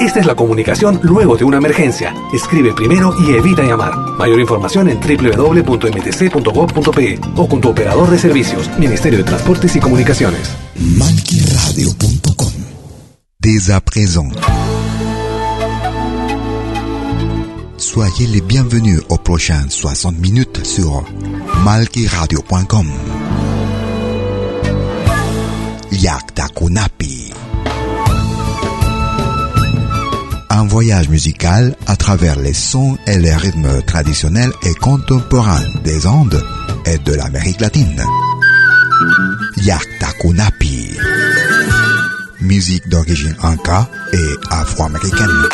Esta es la comunicación luego de una emergencia. Escribe primero y evita llamar. Mayor información en www.mtc.gov.pe o con tu operador de servicios, Ministerio de Transportes y Comunicaciones. malkiradio.com Dès présent, soyez les bienvenus aux prochaines 60 minutes sur malkiradio.com. Yaktakunapi. Un voyage musical à travers les sons et les rythmes traditionnels et contemporains des Andes et de l'Amérique latine. Yaktakunapi. Musique d'origine inca et afro-américaine.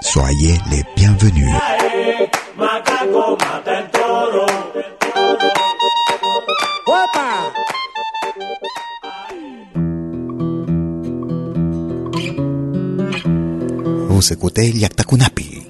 Soyez les bienvenus. Estamos de Cotel y Actacunapi.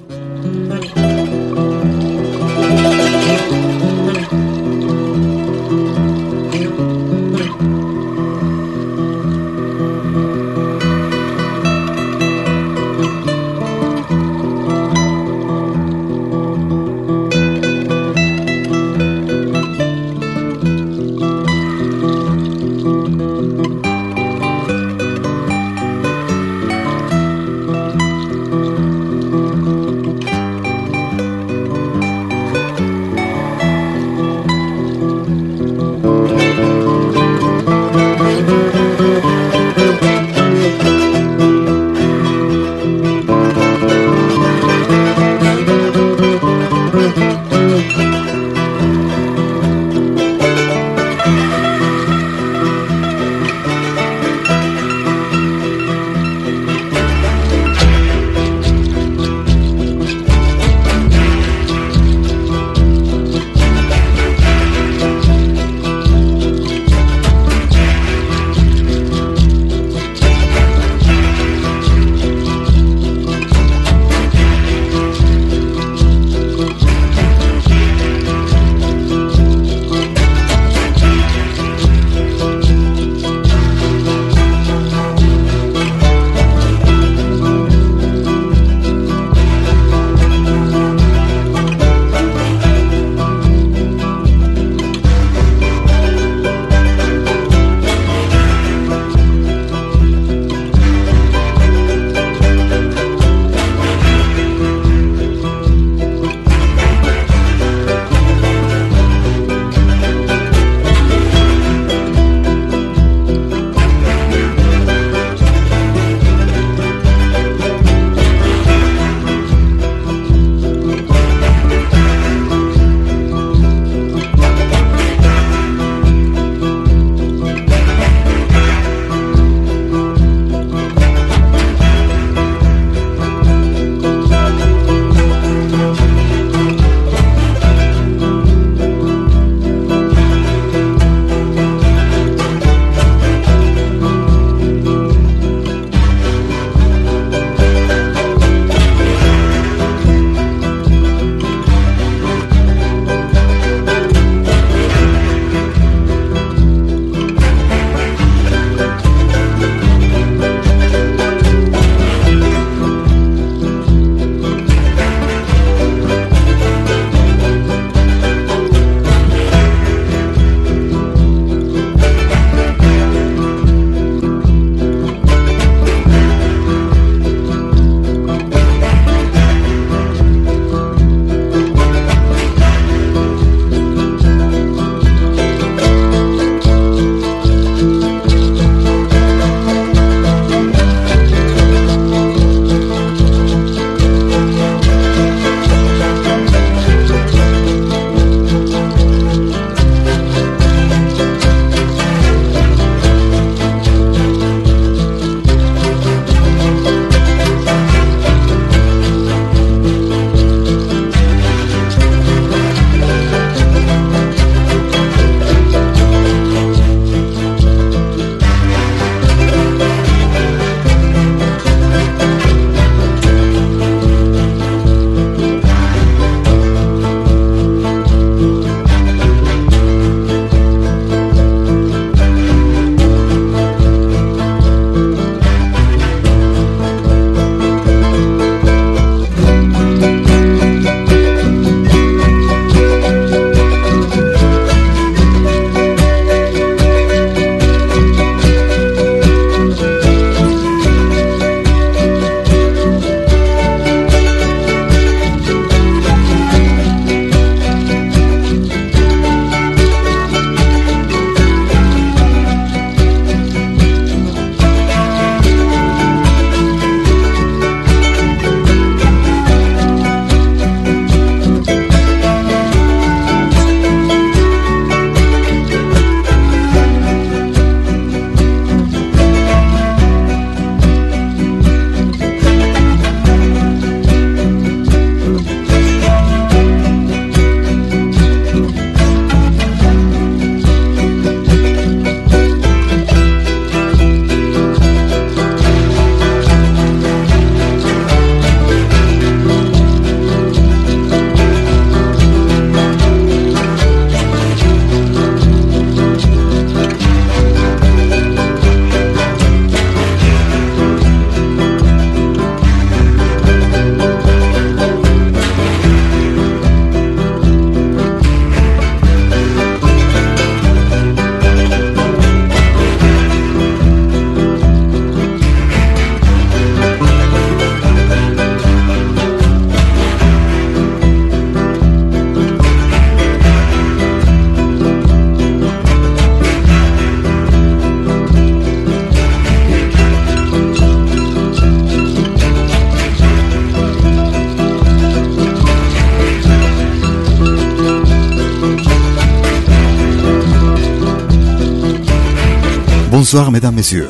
Bonsoir mesdames, messieurs.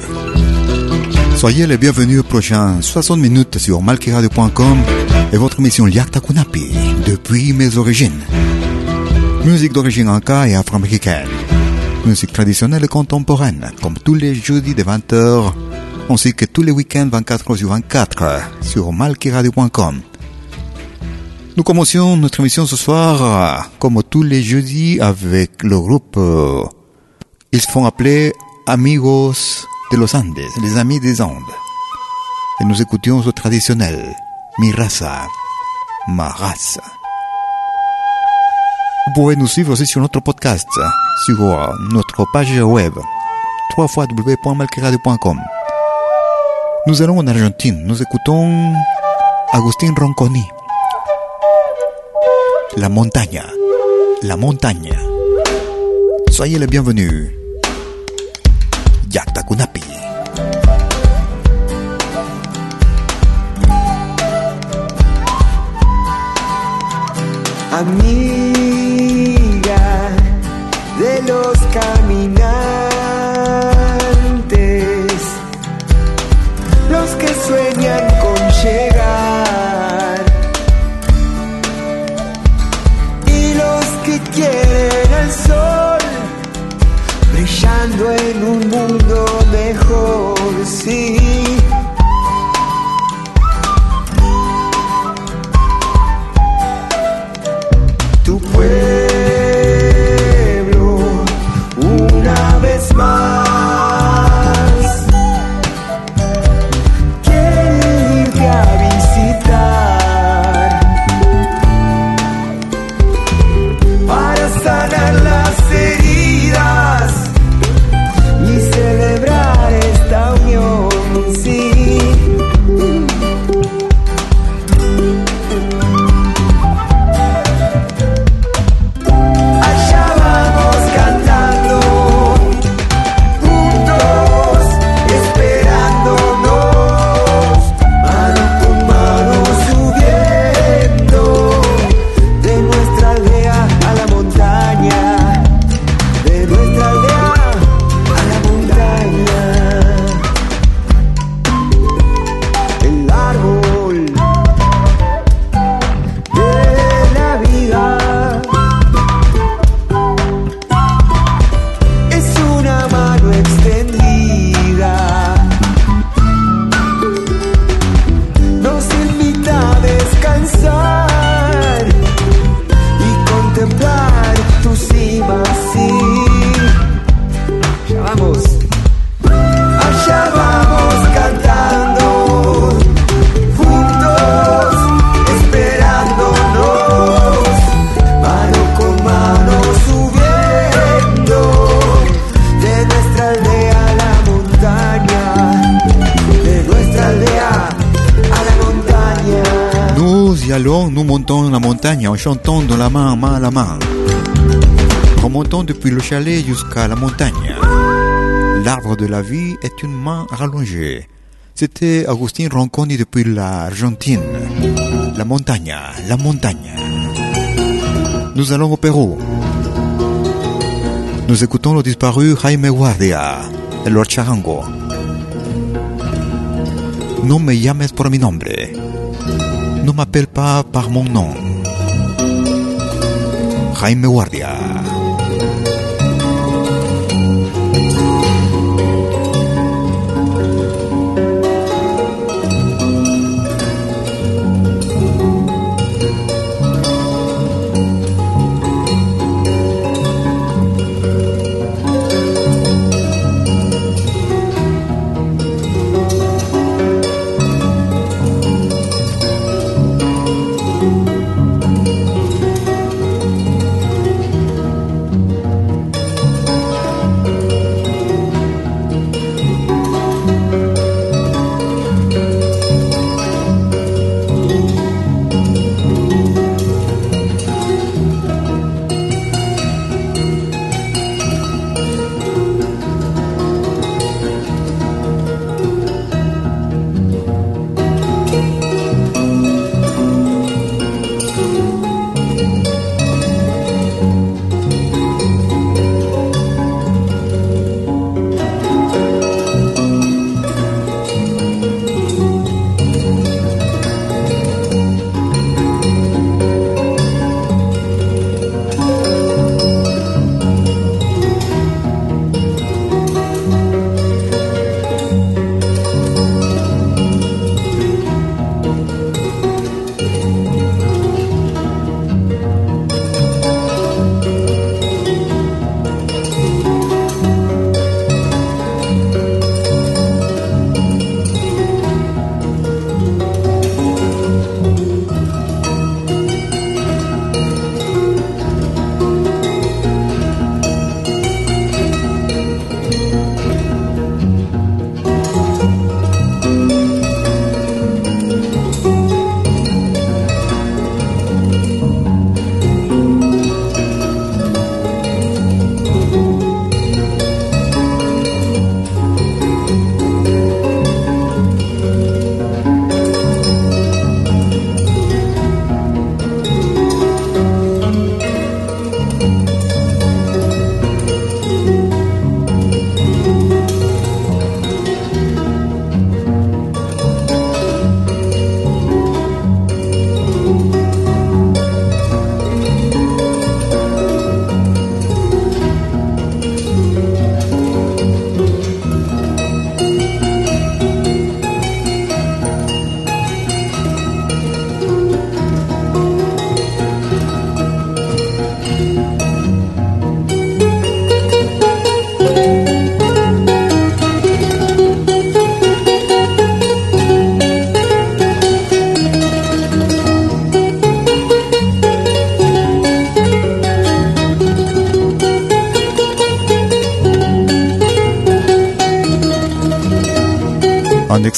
Soyez les bienvenus aux prochains 60 minutes sur malkiradio.com et votre émission Liakta Kunapi, depuis mes origines. Musique d'origine anka et afro-américaine. Musique traditionnelle et contemporaine, comme tous les jeudis de 20h, ainsi que tous les week-ends 24h sur 24 sur malkiradio.com. Nous commencions notre émission ce soir, comme tous les jeudis, avec le groupe, euh, ils se font appeler Amigos de los Andes, les amis des Andes. Et nous écoutions ce traditionnel, Mi raza, ma race. Vous pouvez nous suivre aussi sur notre podcast, sur notre page web, www.malqueradio.com. Nous allons en Argentine, nous écoutons Agustín Ronconi. La montaña, la montaña. Soyez les bienvenus. Yakta Kunapi. Chantant de la main, main à la main. Remontons depuis le chalet jusqu'à la montagne. L'arbre de la vie est une main rallongée. C'était Agustin Ronconi depuis l'Argentine. La montagne, la montagne. Nous allons au Pérou. Nous écoutons le disparu Jaime Guardia, Lord Charango. No me llames por mi nombre. No m'appelle pas par mon nom. Jaime Guardia.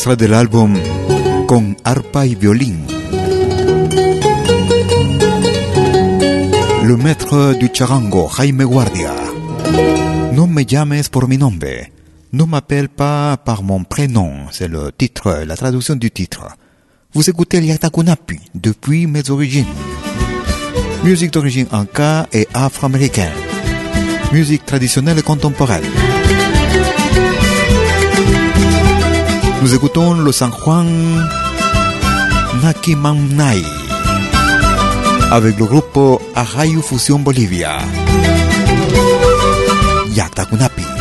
Un extrait de l'album Con arpa y violín. Le maître du charango, Jaime Guardia. No me llames por mi nombre. Ne m'appelle pas par mon prénom. C'est le titre, la traduction du titre. Vous écoutez Liatakunapi depuis mes origines. Musique d'origine anka et afro-américaine. Musique traditionnelle et contemporaine. Nous écoutons le San Juan Nakimamnai avec le groupe Arrayo Fusion Bolivia. Yatakunapi.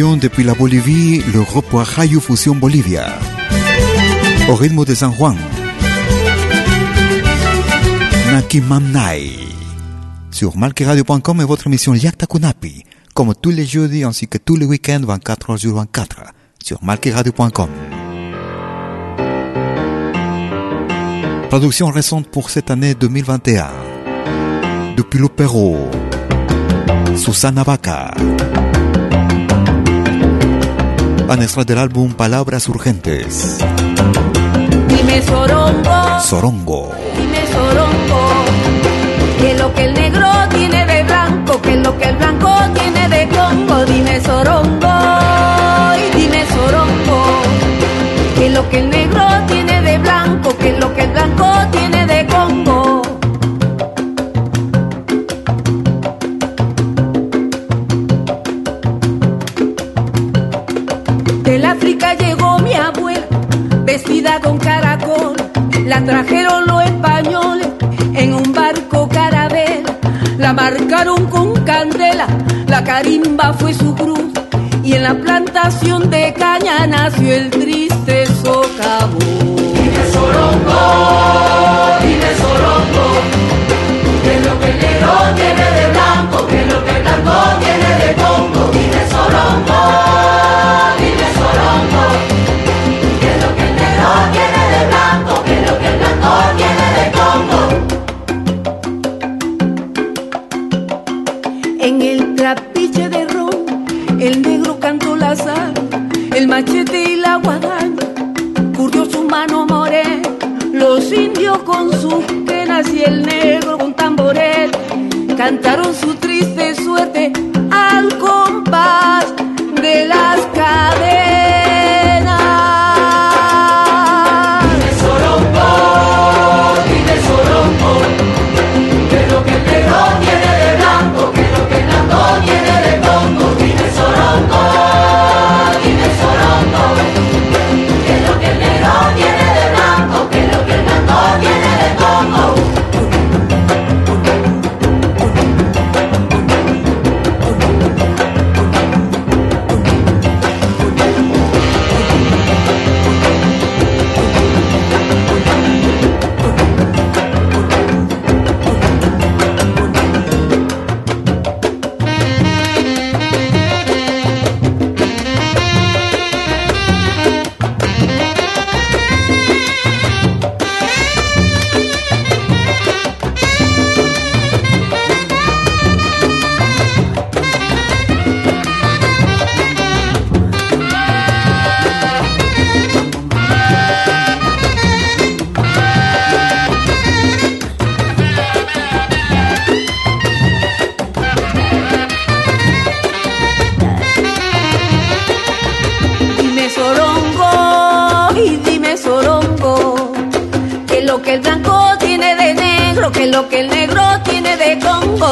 Depuis la Bolivie le groupe Rayo Fusion Bolivia. Au rythme de San Juan. Nakimamnai. Sur malqueradio.com et votre émission Yakta Kunapi. Comme tous les jeudis ainsi que tous les week-ends 24 h sur 24. Sur malqueradio.com. Production récente pour cette année 2021. Depuis le Pérou. Susana Vaca. Un extra del álbum Palabras Urgentes. Dime Sorongo. Sorongo. Dime Sorongo. Que lo que el negro tiene de blanco, que lo que el blanco tiene de Congo. Dime Sorongo. Y dime Sorongo. Que lo que el negro tiene de blanco, que lo que el blanco vestida con caracol, la trajeron los españoles en un barco carabel, la marcaron con candela, la carimba fue su cruz. Y en la plantación de caña nació el triste socavón. Dile sorongo, dile sorongo, que lo que negro tiene de blanco, que lo que blanco cantaron su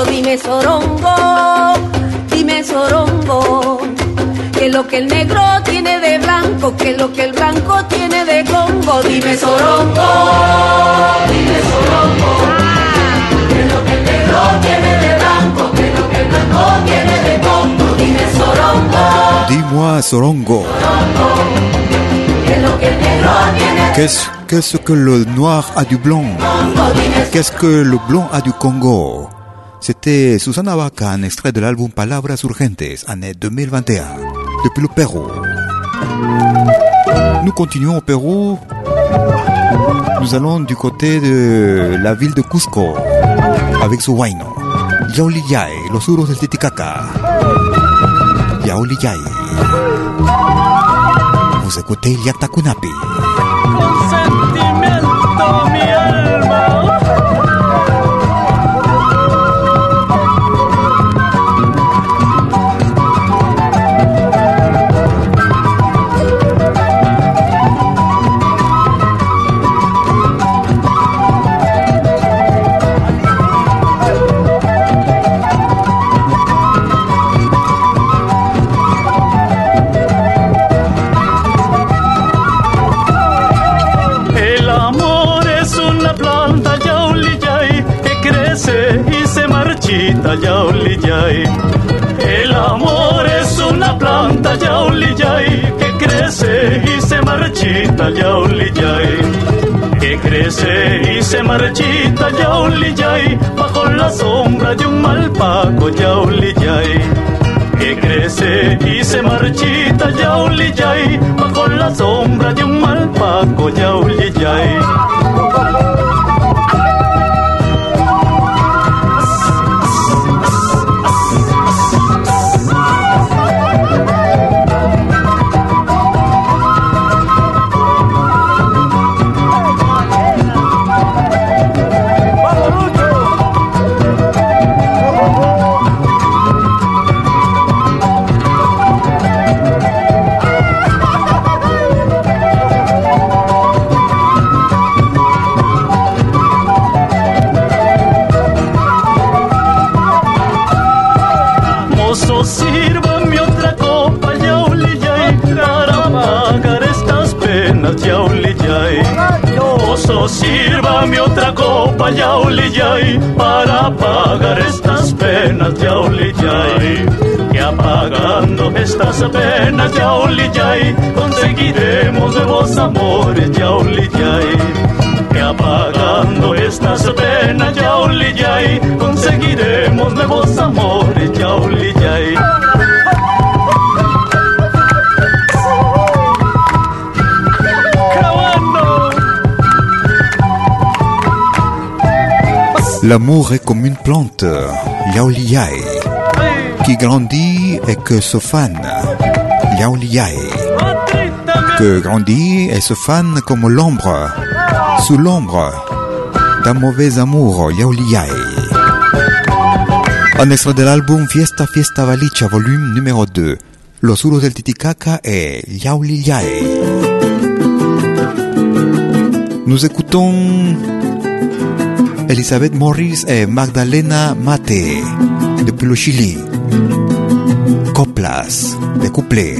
Dime sorongo, dime sorongo, que lo que el negro tiene de blanco, que lo que el blanco tiene de congo. Dime sorongo, Dime sorongo, que lo que el negro tiene de blanco, que lo que el blanco tiene de congo. Dime sorongo, Dis-moi, Sorongo, que lo que el negro tiene de qu'est-ce qu'est-ce que le noir a du blanc Qu'est-ce que le blanc a du Congo C'était Susana Vaca, un extrait de l'album Palabras Urgentes, année 2021, depuis le Pérou. Nous continuons au Pérou. Nous allons du côté de la ville de Cusco, avec su huayno. Yauliyay, los uros del Titicaca. Yauliyay. Vous écoutez Yakta Kunapi. con sentimiento mi yauliyay. El amor es una planta yauliyay que crece y se marchita yauliyay. Que crece y se marchita yauliyay bajo la sombra de un malpaco yauliyay que crece y se marchita yauliyay bajo la sombra de un malpaco yauliyay. Mozo, penas, yauliyay. Que apagando estas penas, yauliyay, conseguiremos nuevos amores, yauliyay. Que apagando estas penas, yauliyay, conseguiremos nuevos amores, yauliyay. Grabando. L'amour est comme une plante, Yaoliyae, qui grandit et que se fane. Otra que grandit et se fane comme l'ombre, sous l'ombre d'un mauvais amour, Yauliyai. Un extrait de l'album Fiesta Fiesta Valicha, volume numéro 2. Los Uros del Titicaca et Yauliyai. Nous écoutons Elisabeth Morris et Magdalena Mate, depuis le Chili. Coplas, de couplé.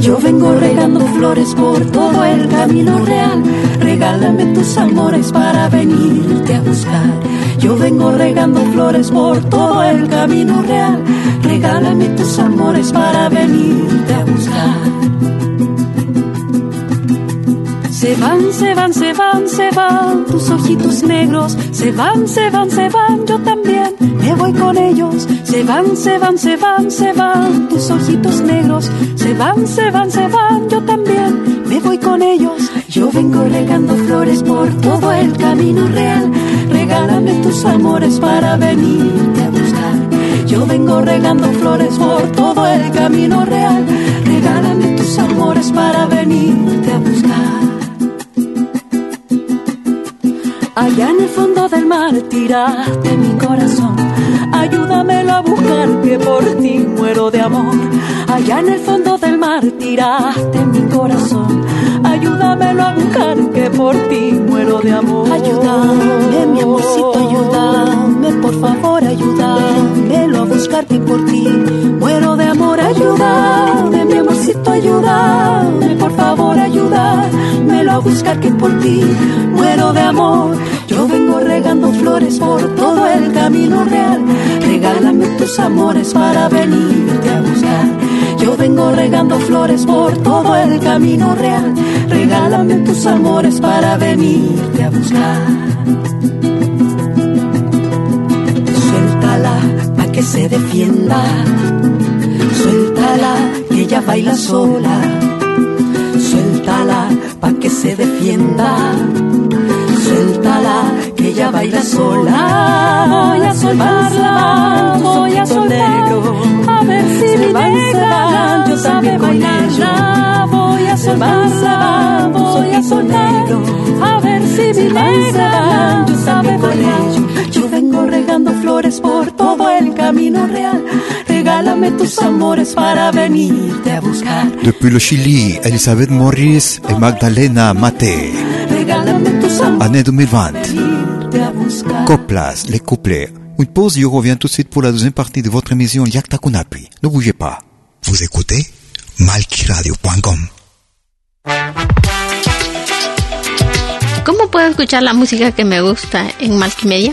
Yo vengo regando flores por todo el camino real. Regálame tus amores para venirte a buscar. Yo vengo regando flores por todo el camino real. Regálame tus amores para venirte a buscar. Se van, se van, se van, se van tus ojitos negros. Se van, se van, se van, yo también me voy con ellos. Se van, se van, se van, se van tus ojitos negros. Se van, se van, se van, yo también me voy con ellos. Yo vengo regando flores por todo el camino real. Regálame tus amores para venirte a buscar. Yo vengo regando flores por todo el camino real. Regálame tus amores para venirte a buscar. Allá en el fondo del mar tiraste mi corazón. Ayúdamelo a buscar que por ti muero de amor. Allá en el fondo del mar tiraste mi corazón. Ayúdamelo a buscar que por ti muero de amor. Ayúdame, mi amorcito, ayúdame, por favor, ayúdamelo a buscar que por ti muero de amor. Ayúdame, mi amorcito, ayúdame, por favor, ayúdamelo a buscar que por ti muero de amor. Yo vengo regando flores por todo el camino real. Regálame tus amores para venirte a buscar. Yo vengo regando flores por todo el camino real. Regálame tus amores para venirte a buscar. Suéltala pa' que se defienda. Suéltala que ella baila sola. Suéltala pa' que se defienda suéltala, que ella baila sola. Voy a soltarla, voy a soltar, a ver si mi negra yo sabe bailarla. Voy a soltarla, voy a soltar, a ver si mi negra yo sabe bailar. Yo vengo regando flores por todo el camino real. Regálame tus amores para venirte a buscar. Depuis le Chili, Elisabeth Morris et Magdalena Mate. Regálame tus amores Année 2020. venirte a buscar. Coplas, les couplets. Une pause, je reviens tout de suite pour la deuxième partie de votre émission Yakta Kunapi. Ne bougez pas. Vous écoutez malkiradio.com. ¿Cómo puedo escuchar la música que me gusta en Multimedia?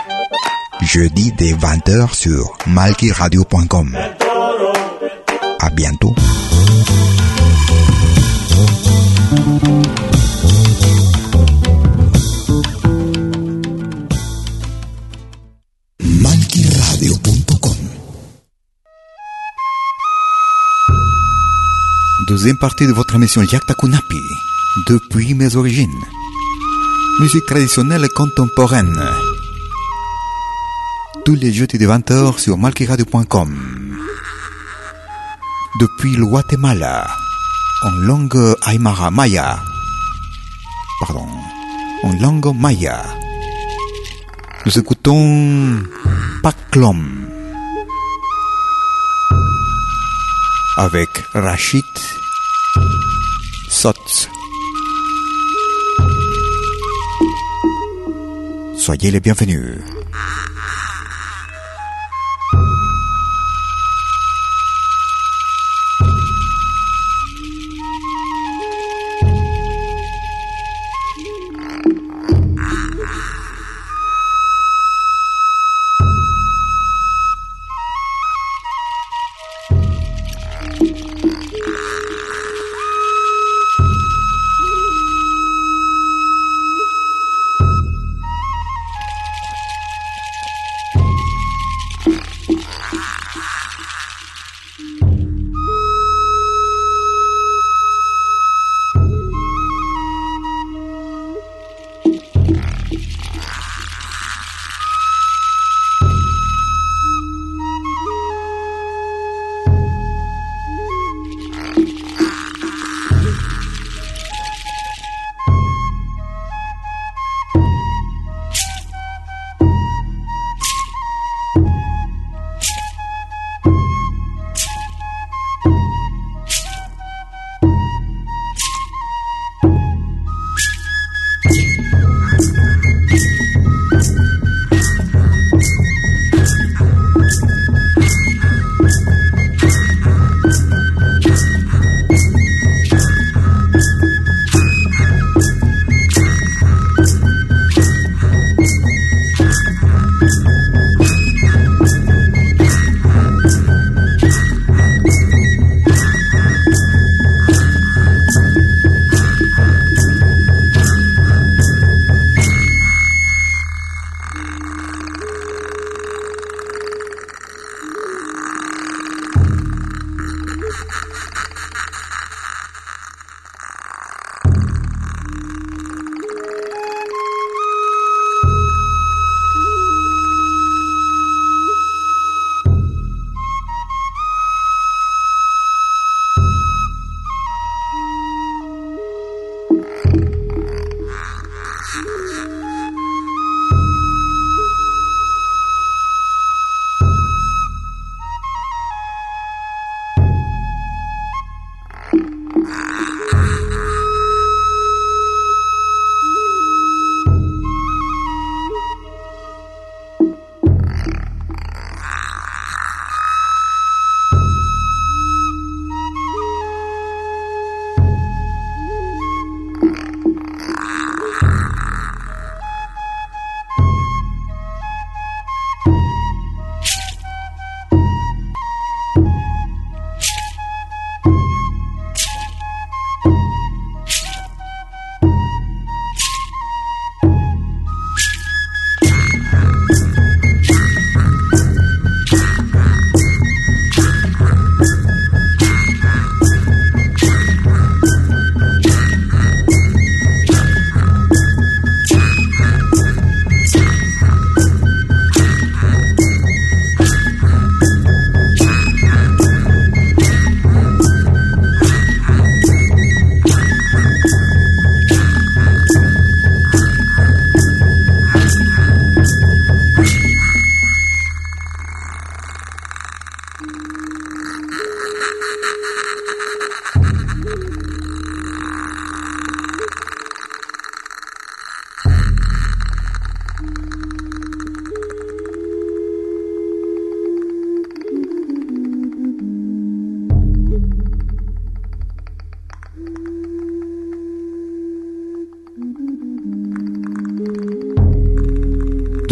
Jeudi dès 20h sur malkiradio.com. À bientôt. malkiradio.com Deuxième partie de votre émission Yakta Kunapi, depuis mes origines. Musique traditionnelle et contemporaine. Tous les jeudis de 20h sur malkiradio.com. Depuis le Guatemala, en langue aymara maya. Pardon, en langue maya. Nous écoutons Paklom avec Rachid Sotz. Soyez les bienvenus.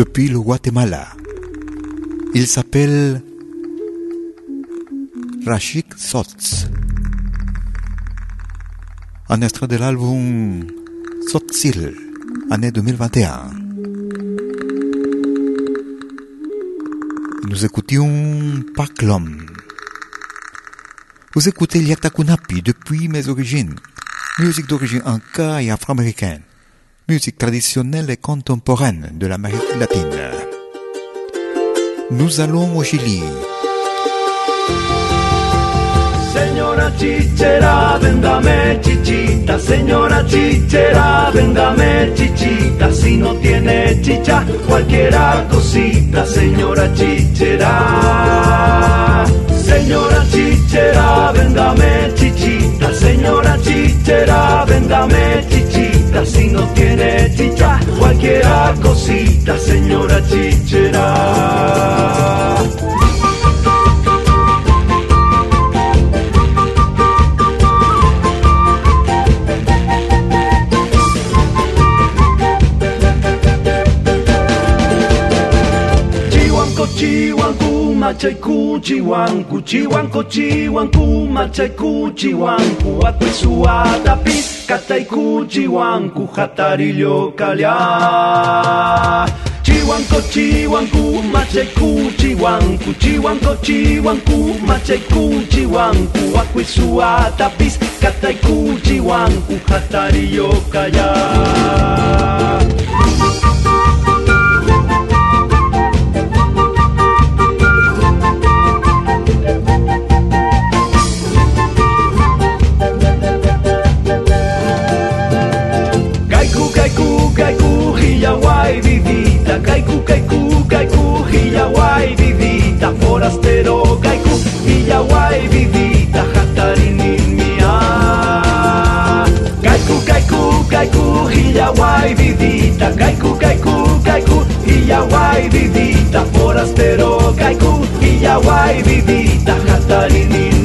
Depuis le Guatemala. Il s'appelle Rashik Sotz. Un extrait de l'album Sotzil, année 2021. Nous écoutions Paklom. Vous écoutez Liatakunapi depuis mes origines. Musique d'origine inca et afro-américaine. Musique traditionnelle et contemporaine de l'Amérique latine. Nous allons au Chili. Señora chichera, véndame chichita, señora chichera, véndame chichita, si no tiene chicha, cualquiera cosita, señora chichera. Señora chichera, véndame chichita, señora chichera, véndame chichita, si no tiene chicha, cualquiera cosita, señora chichera. machai kuchi wanku chiwanko chiwanku machai kuchi wanku akuisuatapi katai kuchi wanku jatarillo kalia. Chiwanko chiwanku machai kuchi wanku chiwanko chiwanku machai kuchi wanku akuisuatapis katai kuchi wanku jatarillo kalia. Kaiku, kaiku, Hiyawai vivita. Kaiku, kaiku, kaiku, Hiyawai vivita. Forastero, kaiku, Hiyawai vivita. Hatarinin mia.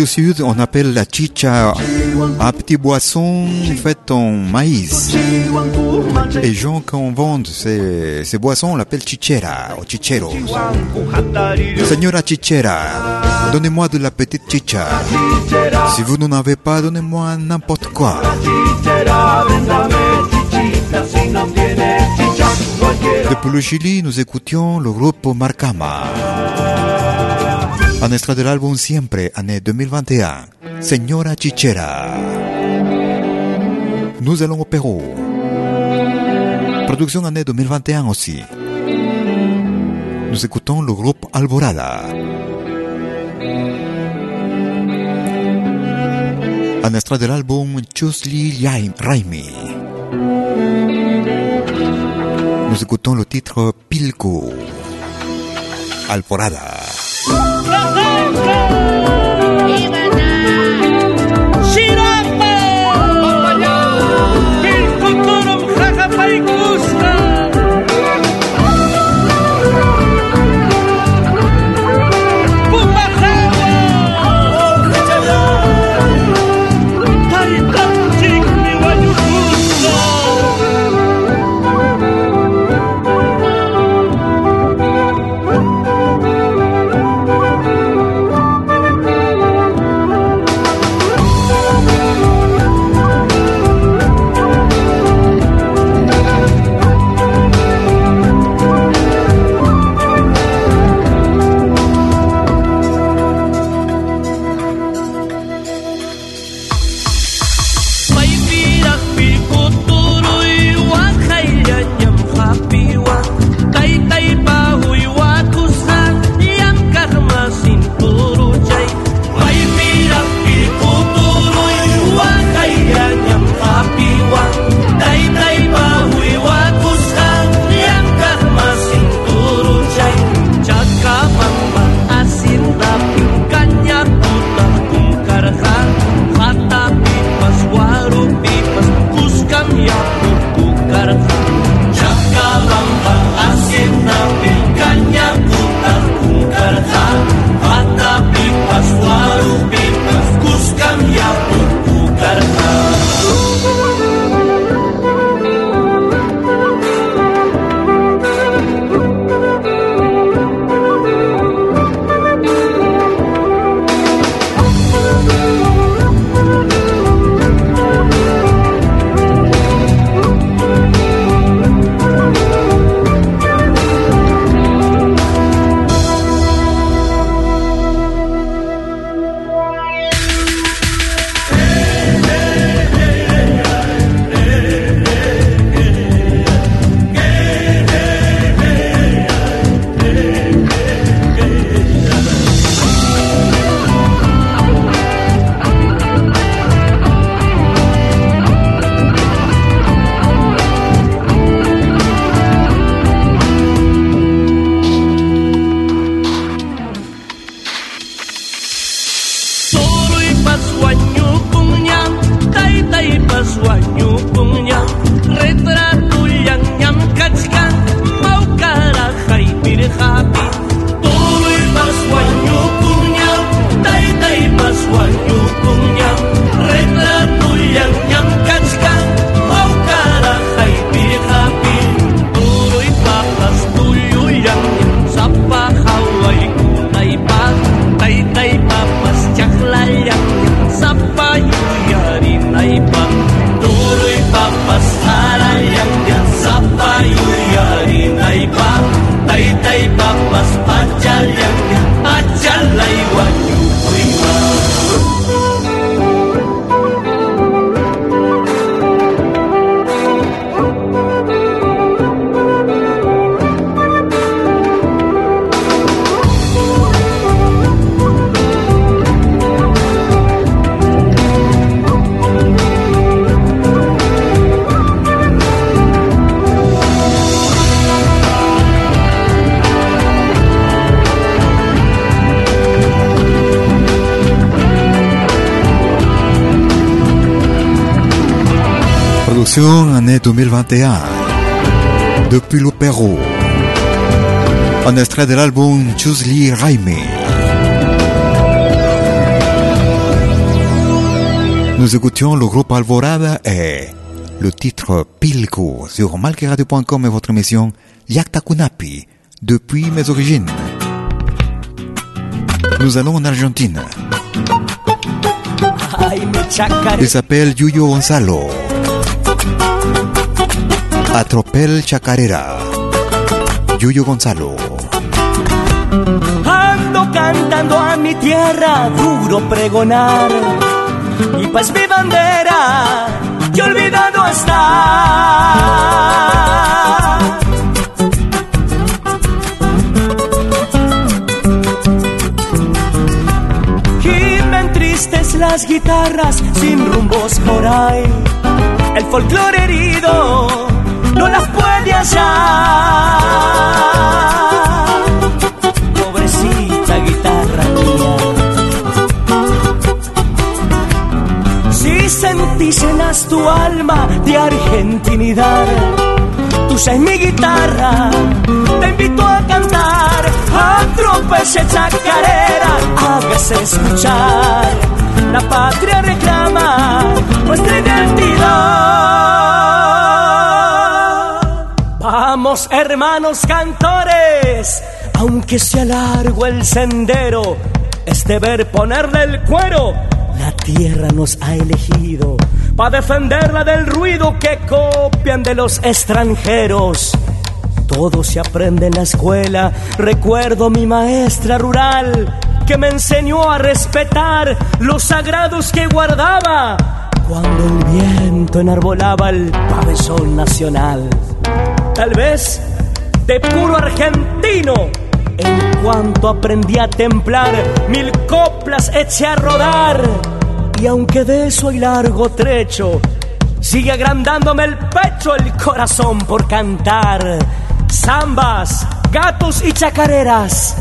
Du Sud, on appelle la chicha un petit boisson fait en maïs. Et gens qui en vendent ces, boissons, on l'appelle chichera ou chicheros. Señora chichera, donnez-moi de la petite chicha. Si vous n'en avez pas, donnez-moi n'importe quoi. Depuis le Chili, nous écoutions le groupe Marcama. Un extrait de l'album Siempre, année 2021. Señora Chichera. Nous allons au Pérou. Production année 2021 aussi. Nous écoutons le groupe Alborada. Un extrait de l'album Chusli Raimi. Nous écoutons le titre Pilco. Alborada. Los Blancos. Depuis le Pérou. Un extrait de l'album Chusli Raimi. Nous écoutions le groupe Alvorada et le titre Pilco sur malqueradio.com et votre émission Yakta Kunapi depuis mes origines. Nous allons en Argentine. Il s'appelle Yuyo Gonzalo. Atropel Chacarera. Yuyo Gonzalo. Ando cantando a mi tierra, duro pregonar. Y pues mi bandera, que olvidado está. Entristes las guitarras sin rumbos por ahí. El folclore herido no las puede hallar. Pobrecita guitarra mía. Si sentís llenas tu alma de argentinidad, tú sé mi guitarra, te invito a cantar, atropelle chacarera, hágase escuchar, la patria reclama nuestra identidad. Vamos hermanos cantores, aunque sea largo el sendero, es deber ponerle el cuero. La tierra nos ha elegido para defenderla del ruido que copian de los extranjeros. Todo se aprende en la escuela. Recuerdo mi maestra rural que me enseñó a respetar los sagrados que guardaba cuando el viento enarbolaba el pabellón nacional. Tal vez de puro argentino, en cuanto aprendí a templar, mil coplas eché a rodar. Y aunque de eso hay largo trecho, sigue agrandándome el pecho, el corazón por cantar. Zambas, gatos y chacareras,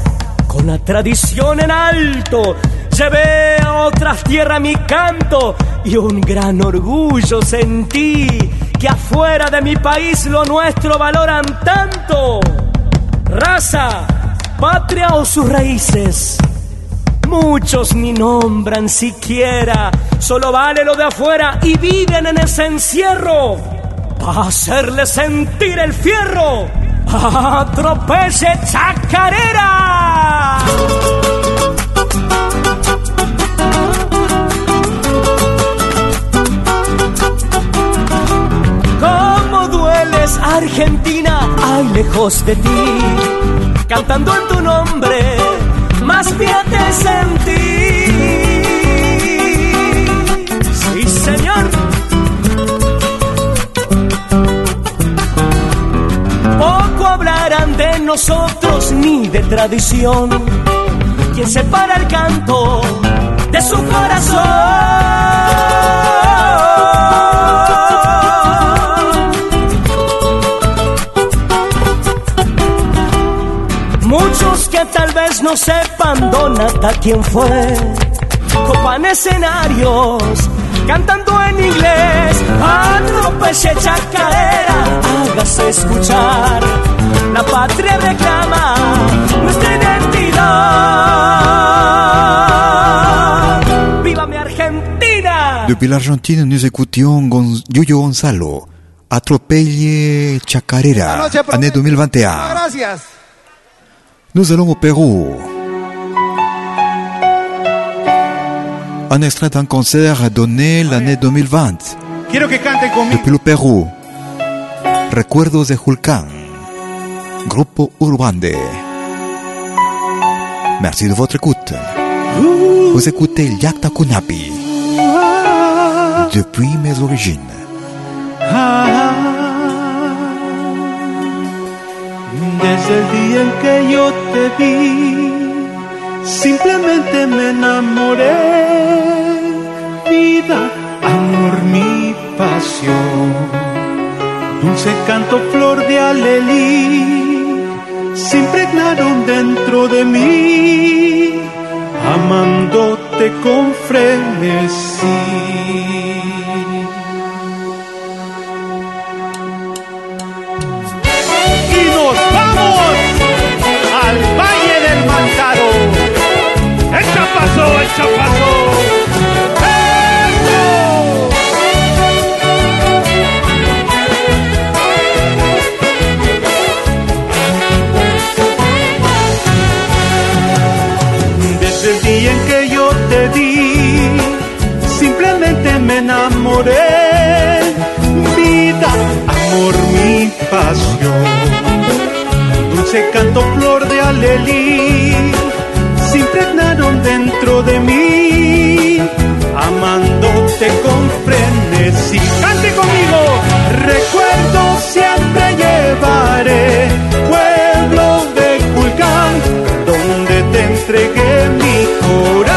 con la tradición en alto, llevé a otras tierras mi canto y un gran orgullo sentí que afuera de mi país lo nuestro valoran tanto. Raza, patria o sus raíces. Muchos ni nombran siquiera, solo vale lo de afuera y viven en ese encierro. Para hacerle sentir el fierro, atropelle chacarera. Dueles Argentina, ay lejos de ti, cantando en tu nombre, más bien te sentí. Sí, señor. Poco hablarán de nosotros ni de tradición. Quien separa el canto de su corazón. Vez no sepan Donata quién fue, copan escenarios cantando en inglés. Atropelle chacarera, hágase escuchar. La patria reclama nuestra identidad. ¡Viva mi Argentina! Depuis l'Argentine, nous écoutions Gon- Yuyo Gonzalo. Atropelle Chacarera, année 2021. Gracias. Nous allons au Pérou. Un extrait d'un concert donné l'année 2020. Quiero que canten conmigo. Depuis le Pérou. Recuerdos de Julcán. Grupo Urbande. Merci de votre écoute. Vous écoutez Yakta Kunapi. Depuis mes origines. Desde el día en que yo te vi, simplemente me enamoré. Vida, amor, mi pasión. Dulce canto, flor de alelí, se impregnaron dentro de mí, amándote con frenesí. zapato. Desde el día en que yo te di, simplemente me enamoré. Vida, amor, mi pasión. Dulce canto, flor de alelí impregnaron dentro de mí. Amándote con frenesí. Cante conmigo. Recuerdo siempre llevaré. Pueblo de Culcán, donde te entregué mi corazón.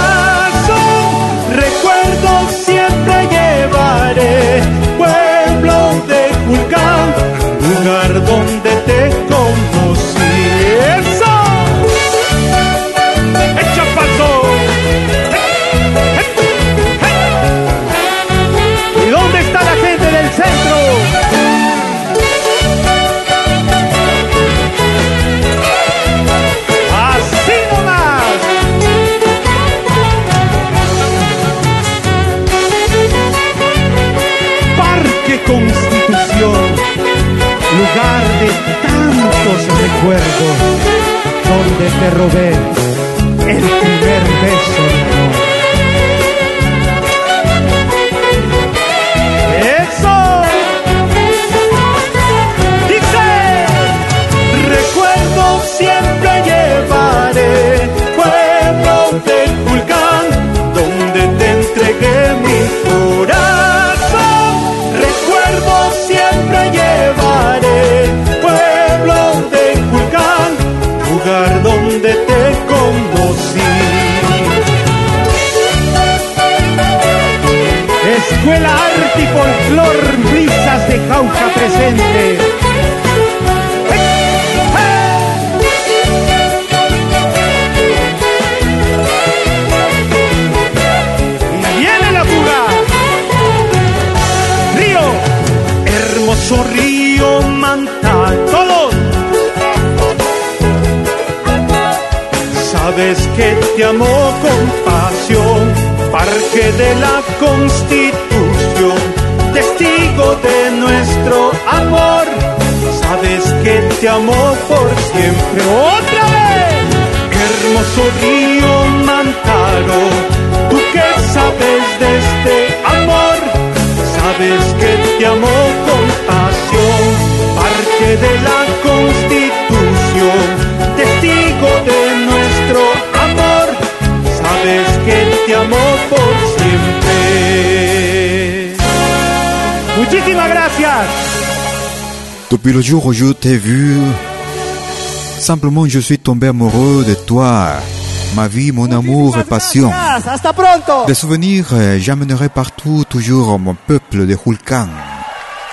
Depuis le jour où je t'ai vu, simplement je suis tombé amoureux de toi. Ma vie, mon amour et passion. Hasta pronto. Des souvenirs, euh, j'amènerai partout toujours mon peuple de Hulkan,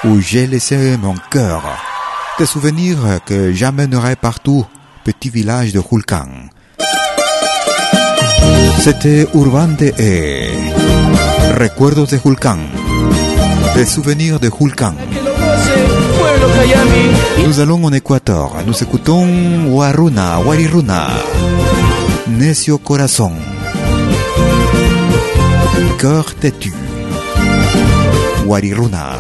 où j'ai laissé mon cœur. Des souvenirs que j'amènerai partout, petit village de Hulkan. C'était Urbande et Recuerdos de Hulkan. Des souvenirs de Hulkan. Nous allons en Équateur. Nous écoutons Waruna, Wariruna. Necio Corazon. Cœur têtu. Wariruna.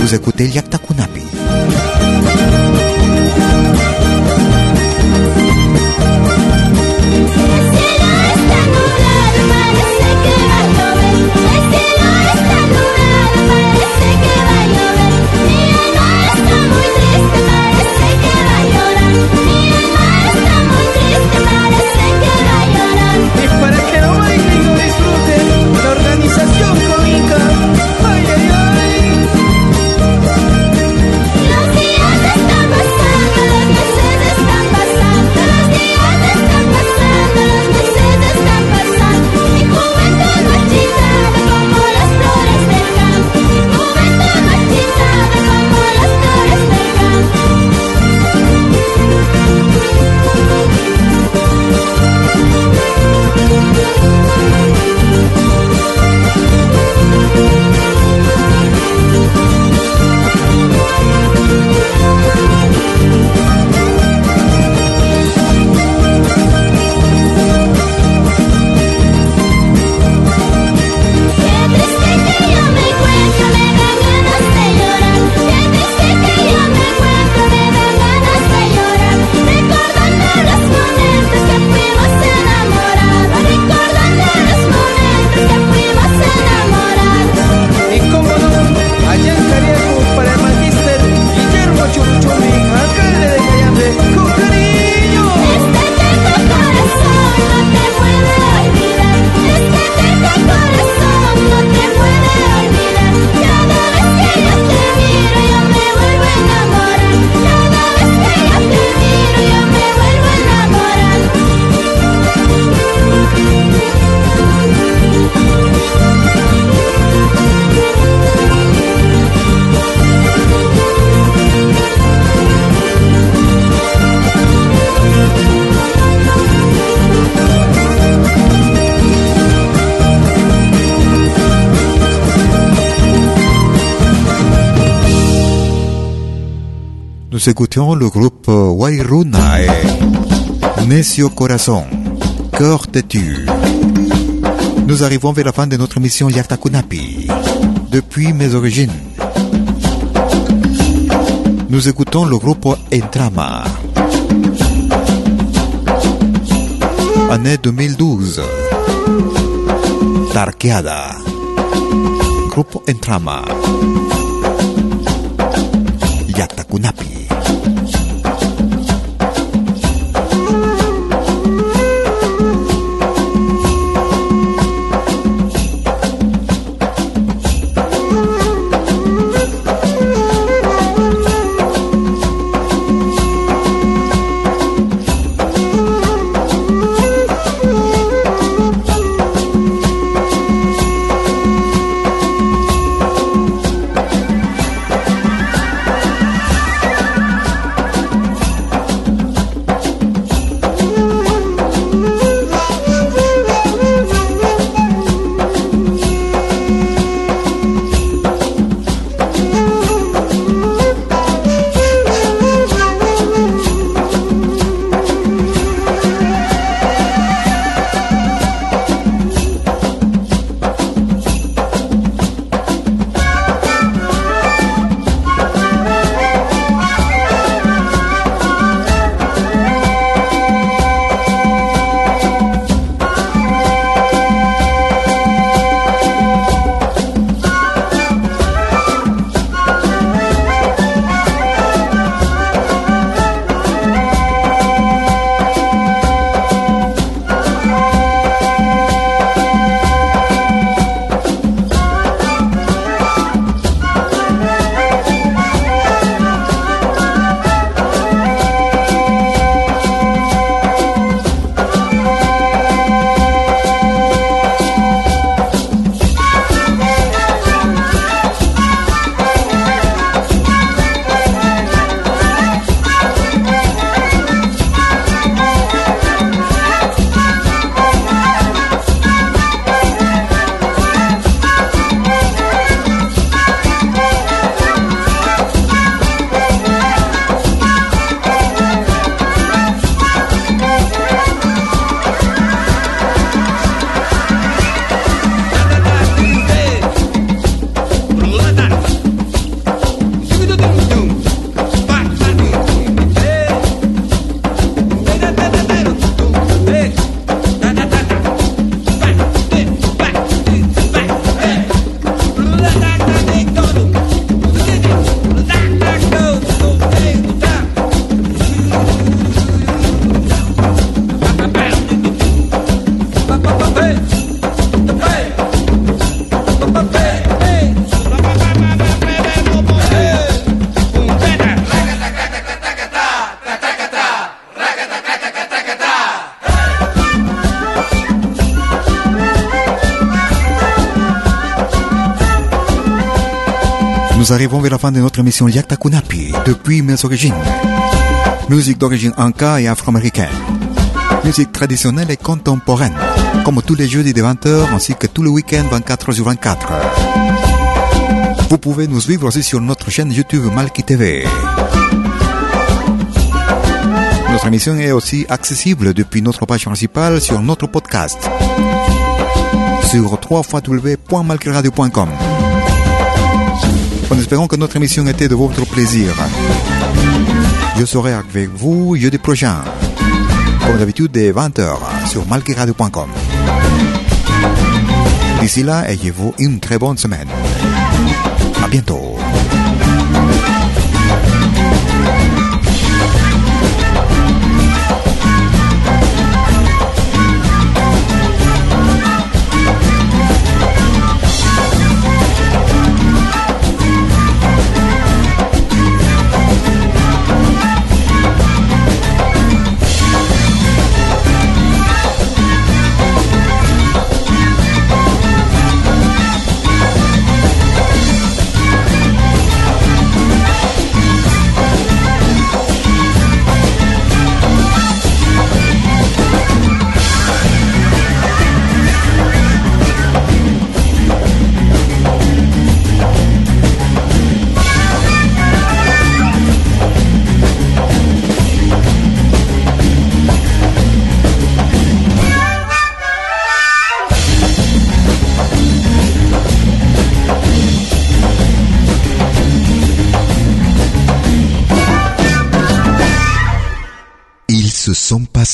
Vous écoutez Yakta Kunapi. Y para que lo bailen y lo disfruten, Nous écoutions le groupe Wairuna et Necio Corazon, Cœur têtu. Nous arrivons vers la fin de notre émission Kunapi, depuis mes origines. Nous écoutons le groupe Entrama. Année 2012. Tarqueada. Grupo Entrama. Yatakunapi. Nous arrivons vers la fin de notre émission Yakta Kunapi, depuis mes origines. Musique d'origine anka et afro-américaine. Musique traditionnelle et contemporaine, comme tous les jeudis de 20h ainsi que tous les week-ends 24h sur 24. Vous pouvez nous suivre aussi sur notre chaîne YouTube Malki TV. Notre émission est aussi accessible depuis notre page principale sur notre podcast sur www.malkiradio.com. En espérant que notre émission était de votre plaisir. Je serai avec vous jeudi prochain, comme d'habitude, dès 20h sur malkiradio.com. D'ici là, ayez-vous une très bonne semaine. À bientôt.